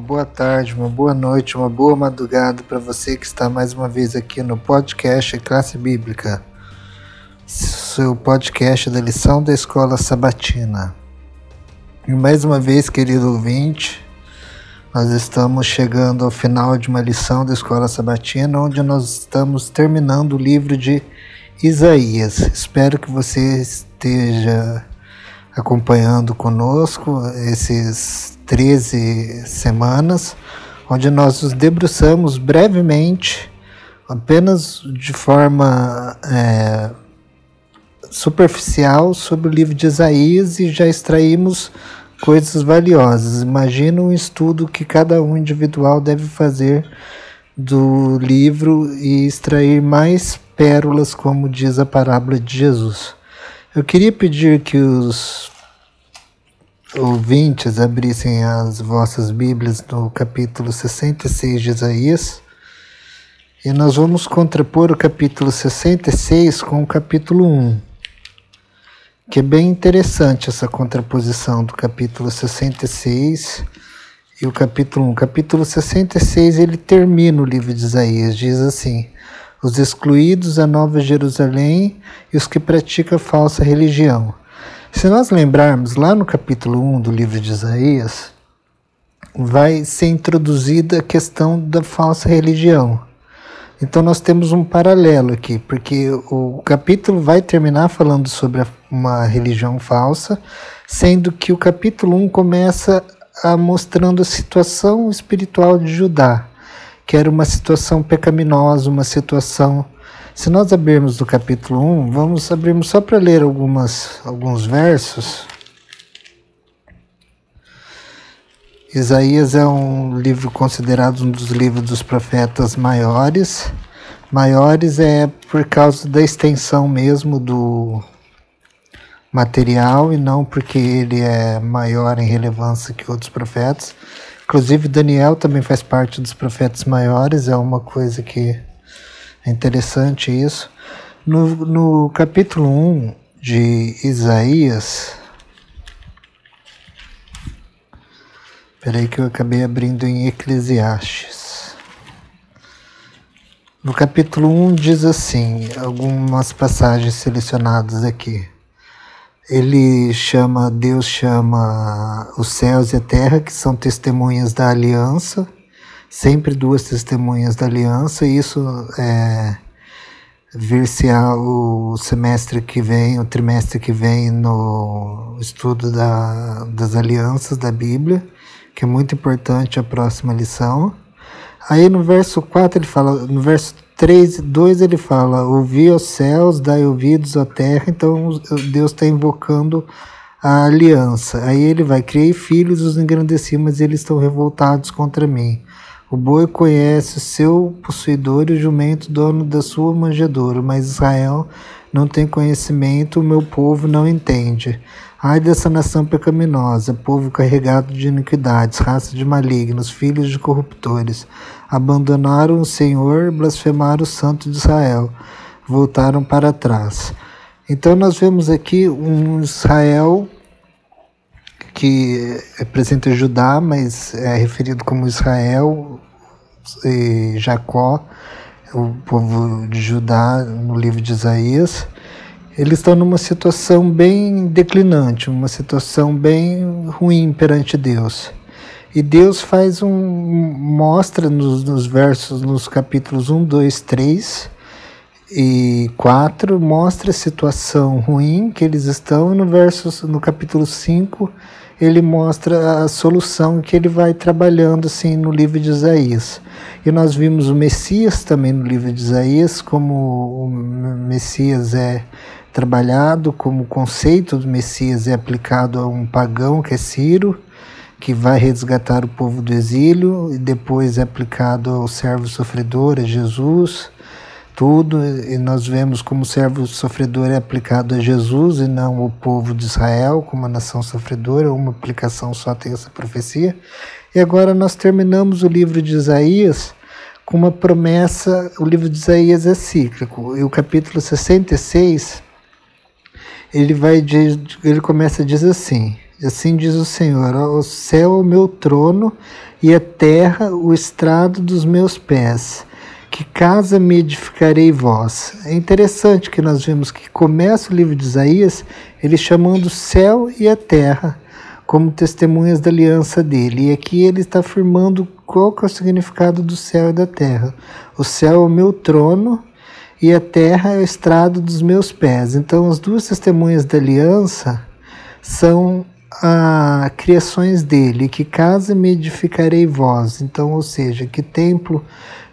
uma boa tarde, uma boa noite, uma boa madrugada para você que está mais uma vez aqui no podcast Classe Bíblica, seu podcast da lição da Escola Sabatina. E mais uma vez, querido ouvinte, nós estamos chegando ao final de uma lição da Escola Sabatina, onde nós estamos terminando o livro de Isaías. Espero que você esteja acompanhando conosco esses 13 semanas, onde nós nos debruçamos brevemente, apenas de forma é, superficial, sobre o livro de Isaías e já extraímos coisas valiosas. Imagina um estudo que cada um individual deve fazer do livro e extrair mais pérolas, como diz a parábola de Jesus. Eu queria pedir que os ouvintes abrissem as vossas Bíblias no capítulo 66 de Isaías. E nós vamos contrapor o capítulo 66 com o capítulo 1, que é bem interessante essa contraposição do capítulo 66 e o capítulo 1. O capítulo 66 ele termina o livro de Isaías, diz assim: os excluídos, a Nova Jerusalém e os que praticam falsa religião. Se nós lembrarmos, lá no capítulo 1 do livro de Isaías, vai ser introduzida a questão da falsa religião. Então nós temos um paralelo aqui, porque o capítulo vai terminar falando sobre uma religião falsa, sendo que o capítulo 1 começa a mostrando a situação espiritual de Judá que era uma situação pecaminosa, uma situação. Se nós abrirmos do capítulo 1, vamos abrirmos só para ler algumas, alguns versos. Isaías é um livro considerado um dos livros dos profetas maiores. Maiores é por causa da extensão mesmo do material e não porque ele é maior em relevância que outros profetas. Inclusive, Daniel também faz parte dos profetas maiores, é uma coisa que é interessante isso. No, no capítulo 1 de Isaías. Peraí que eu acabei abrindo em Eclesiastes. No capítulo 1 diz assim, algumas passagens selecionadas aqui ele chama, Deus chama os céus e a terra, que são testemunhas da aliança, sempre duas testemunhas da aliança, e isso é ver-se o semestre que vem, o trimestre que vem no estudo da, das alianças da Bíblia, que é muito importante a próxima lição. Aí no verso 4 ele fala, no verso 3, 2 ele fala: Ouvi os céus, dai ouvidos à terra. Então Deus está invocando a aliança. Aí ele vai: Criei filhos, os engrandeci, mas eles estão revoltados contra mim. O boi conhece seu possuidor e o jumento dono da sua manjedoura, mas Israel não tem conhecimento, o meu povo não entende. Ai dessa nação pecaminosa, povo carregado de iniquidades, raça de malignos, filhos de corruptores. Abandonaram o Senhor, blasfemaram o Santo de Israel, voltaram para trás. Então nós vemos aqui um Israel que representa Judá, mas é referido como Israel e Jacó, o povo de Judá no livro de Isaías eles estão numa situação bem declinante, uma situação bem ruim perante Deus. E Deus faz um. mostra nos, nos versos, nos capítulos 1, 2, 3 e 4, mostra a situação ruim que eles estão. No, verso, no capítulo 5, ele mostra a solução que ele vai trabalhando assim no livro de Isaías. E nós vimos o Messias também no livro de Isaías, como o Messias é trabalhado como o conceito do Messias é aplicado a um pagão que é Ciro, que vai resgatar o povo do exílio, e depois é aplicado ao servo sofredor, a Jesus, tudo, e nós vemos como o servo sofredor é aplicado a Jesus e não ao povo de Israel, como a nação sofredora, uma aplicação só tem essa profecia. E agora nós terminamos o livro de Isaías com uma promessa, o livro de Isaías é cíclico, e o capítulo 66 ele vai ele começa a dizer assim, Assim diz o Senhor: o céu é o meu trono e a terra o estrado dos meus pés. Que casa me edificarei vós? É interessante que nós vemos que começa o livro de Isaías ele chamando o céu e a terra como testemunhas da aliança dele. E aqui ele está afirmando qual é o significado do céu e da terra. O céu é o meu trono e a terra é o estrado dos meus pés. Então, as duas testemunhas da aliança são a criações dele, que casa me edificarei vós. Então, ou seja, que templo,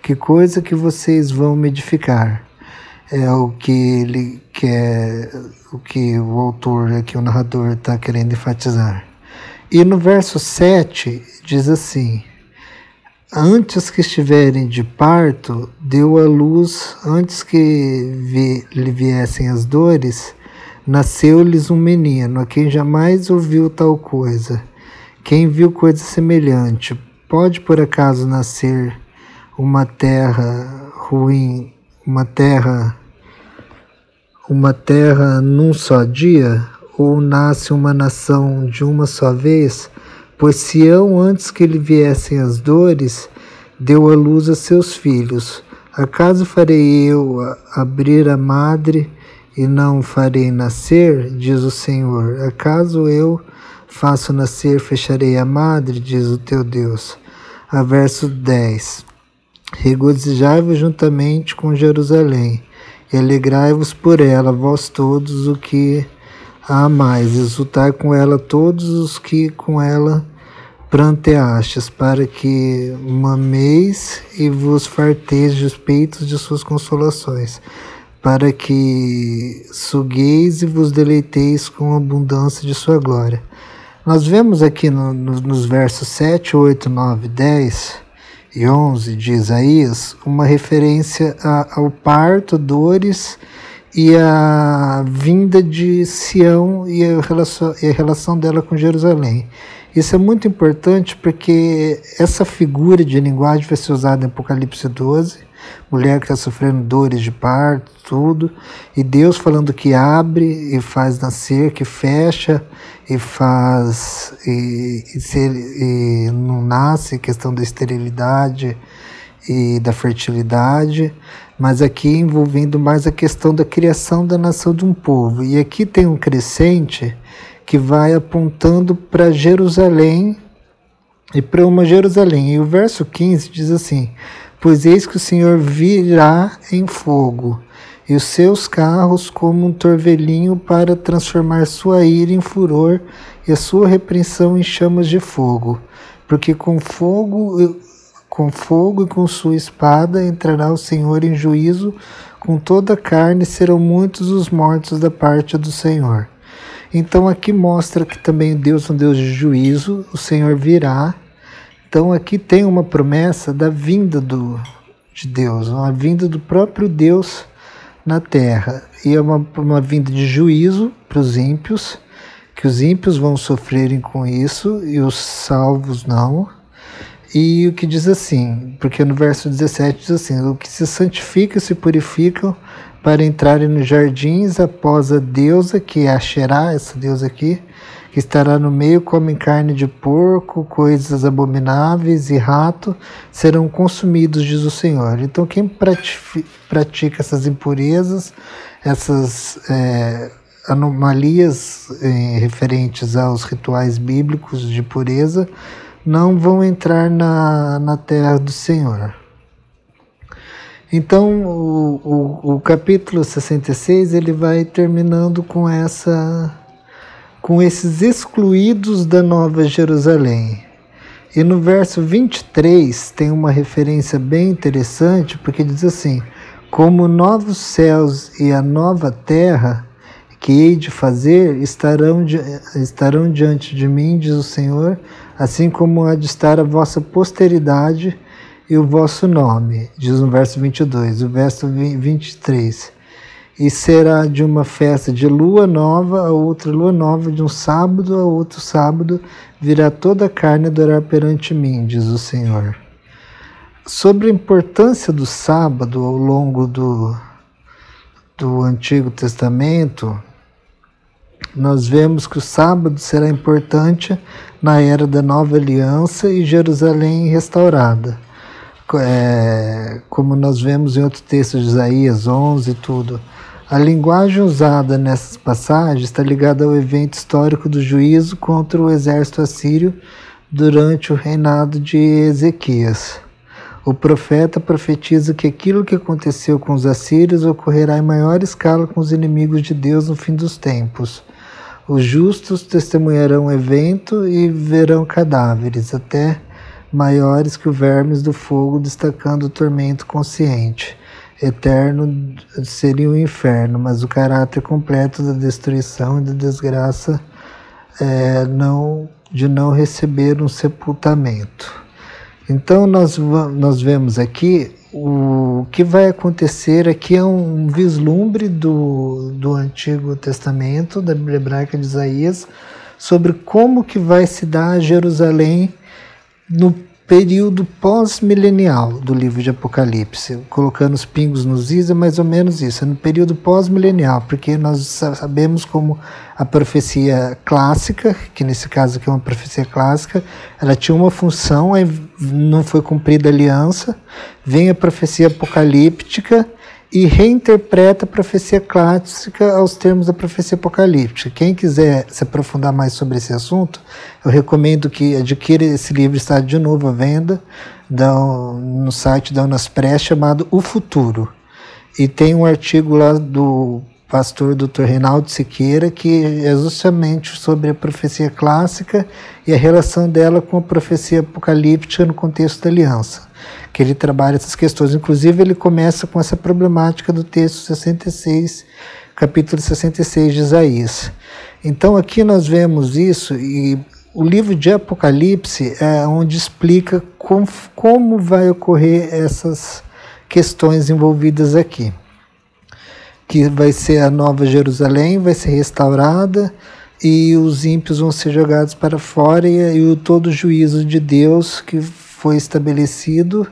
que coisa que vocês vão me edificar. É o que ele quer, o que o autor aqui, o narrador, está querendo enfatizar. E no verso 7 diz assim: Antes que estiverem de parto, deu a luz, antes que vi, lhe viessem as dores, Nasceu-lhes um menino, a quem jamais ouviu tal coisa. Quem viu coisa semelhante, pode por acaso nascer uma terra ruim, uma terra uma terra num só dia, ou nasce uma nação de uma só vez? Pois Sião, antes que lhe viessem as dores, deu à luz a seus filhos. Acaso farei eu abrir a madre e não farei nascer, diz o Senhor. Acaso eu faço nascer, fecharei a madre, diz o teu Deus. A verso 10. Regozijai-vos juntamente com Jerusalém, e alegrai-vos por ela, vós todos o que a amais, exultai com ela todos os que com ela pranteastes, para que mameis e vos farteis dos peitos de suas consolações para que sugueis e vos deleiteis com a abundância de sua glória. Nós vemos aqui no, no, nos versos 7, 8, 9, 10 e 11 de Isaías uma referência a, ao parto, dores e a vinda de Sião e a, relação, e a relação dela com Jerusalém. Isso é muito importante porque essa figura de linguagem vai ser usada em Apocalipse 12 mulher que está sofrendo dores de parto, tudo, e Deus falando que abre e faz nascer, que fecha e faz e, e, ser, e não nasce, questão da esterilidade e da fertilidade, mas aqui envolvendo mais a questão da criação da nação de um povo. E aqui tem um crescente que vai apontando para Jerusalém e para uma Jerusalém. E o verso 15 diz assim: Pois eis que o Senhor virá em fogo, e os seus carros como um torvelinho para transformar sua ira em furor e a sua repreensão em chamas de fogo. Porque com fogo, com fogo e com sua espada entrará o Senhor em juízo, com toda a carne serão muitos os mortos da parte do Senhor. Então aqui mostra que também Deus é um Deus de juízo, o Senhor virá então aqui tem uma promessa da vinda do, de Deus, uma vinda do próprio Deus na terra. E é uma, uma vinda de juízo para os ímpios, que os ímpios vão sofrerem com isso e os salvos não. E o que diz assim, porque no verso 17 diz assim: o que se santifica se purificam para entrarem nos jardins após a deusa, que é a Xerá, essa deusa aqui, que estará no meio comem carne de porco, coisas abomináveis e rato serão consumidos, diz o Senhor. Então, quem pratica essas impurezas, essas é, anomalias é, referentes aos rituais bíblicos de pureza, não vão entrar na, na terra do Senhor. Então, o, o, o capítulo 66 ele vai terminando com essa com esses excluídos da Nova Jerusalém. E no verso 23 tem uma referência bem interessante, porque diz assim: Como novos céus e a nova terra que hei de fazer estarão, di estarão diante de mim, diz o Senhor, assim como há de estar a vossa posteridade e o vosso nome, diz no verso 22. O verso 23 e será de uma festa de lua nova a outra lua nova, de um sábado a outro sábado, virá toda a carne adorar perante mim, diz o Senhor. Sobre a importância do sábado ao longo do, do Antigo Testamento, nós vemos que o sábado será importante na era da nova aliança e Jerusalém restaurada. É, como nós vemos em outro texto de Isaías 11 e tudo. A linguagem usada nessas passagens está ligada ao evento histórico do juízo contra o exército assírio durante o reinado de Ezequias. O profeta profetiza que aquilo que aconteceu com os assírios ocorrerá em maior escala com os inimigos de Deus no fim dos tempos. Os justos testemunharão o evento e verão cadáveres, até maiores que o vermes do fogo, destacando o tormento consciente eterno seria o inferno, mas o caráter completo da destruição e da desgraça é, não, de não receber um sepultamento. Então nós, nós vemos aqui o que vai acontecer aqui é um vislumbre do, do Antigo Testamento, da Bíblia Hebraica de Isaías, sobre como que vai se dar Jerusalém no período pós-milenial do livro de Apocalipse, colocando os pingos nos is, é mais ou menos isso, é no período pós-milenial, porque nós sabemos como a profecia clássica, que nesse caso aqui é uma profecia clássica, ela tinha uma função, aí não foi cumprida a aliança, vem a profecia apocalíptica, e reinterpreta a profecia clássica aos termos da profecia apocalíptica. Quem quiser se aprofundar mais sobre esse assunto, eu recomendo que adquira esse livro, está de novo à venda no site da Unaspres chamado O Futuro. E tem um artigo lá do pastor Dr. Reinaldo Siqueira, que é justamente sobre a profecia clássica e a relação dela com a profecia apocalíptica no contexto da aliança que ele trabalha essas questões. Inclusive, ele começa com essa problemática do texto 66, capítulo 66 de Isaías. Então, aqui nós vemos isso, e o livro de Apocalipse é onde explica como, como vai ocorrer essas questões envolvidas aqui. Que vai ser a nova Jerusalém, vai ser restaurada, e os ímpios vão ser jogados para fora, e, e o todo juízo de Deus que foi estabelecido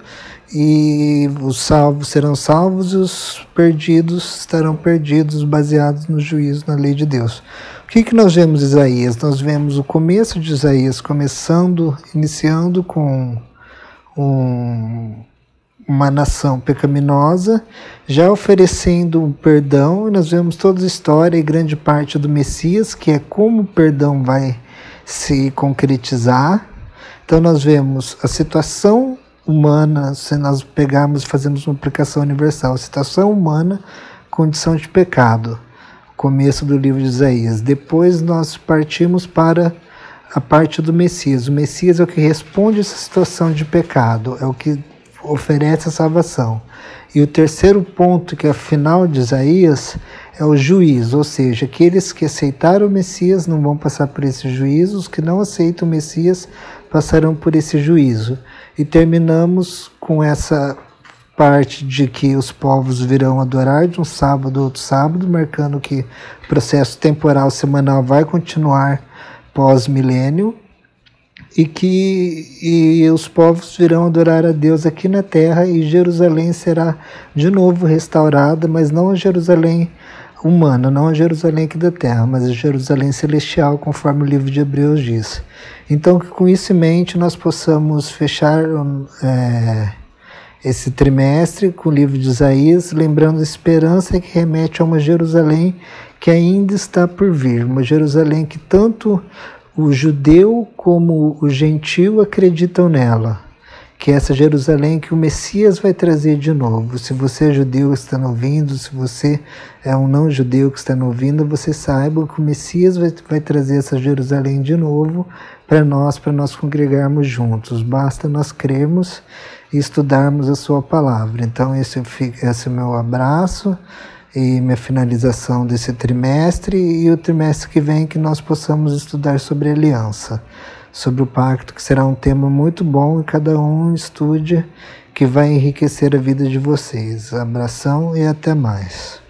e os salvos serão salvos e os perdidos estarão perdidos, baseados no juízo, na lei de Deus. O que, que nós vemos em Isaías? Nós vemos o começo de Isaías começando, iniciando com um, uma nação pecaminosa, já oferecendo um perdão, e nós vemos toda a história e grande parte do Messias, que é como o perdão vai se concretizar então nós vemos a situação humana, se nós pegarmos e fazemos uma aplicação universal, situação humana, condição de pecado, começo do livro de Isaías. Depois nós partimos para a parte do Messias. O Messias é o que responde essa situação de pecado, é o que oferece a salvação. E o terceiro ponto, que é a final de Isaías, é o juízo, ou seja, aqueles que aceitaram o Messias não vão passar por esse juízo, os que não aceitam o Messias passarão por esse juízo. E terminamos com essa parte de que os povos virão adorar de um sábado a outro sábado, marcando que o processo temporal semanal vai continuar pós-milênio e que e os povos virão adorar a Deus aqui na terra e Jerusalém será de novo restaurada, mas não a Jerusalém humana, não a Jerusalém aqui da terra, mas a Jerusalém celestial, conforme o livro de Hebreus diz. Então, que com isso em mente nós possamos fechar é, esse trimestre com o livro de Isaías, lembrando a esperança que remete a uma Jerusalém que ainda está por vir, uma Jerusalém que tanto o judeu como o gentil acreditam nela, que é essa Jerusalém que o Messias vai trazer de novo. Se você é judeu que está ouvindo, se você é um não judeu que está ouvindo, você saiba que o Messias vai, vai trazer essa Jerusalém de novo para nós, para nós congregarmos juntos. Basta nós crermos e estudarmos a sua palavra. Então esse, esse é o meu abraço e minha finalização desse trimestre e o trimestre que vem que nós possamos estudar sobre aliança, sobre o pacto, que será um tema muito bom e cada um estude que vai enriquecer a vida de vocês. Abração e até mais.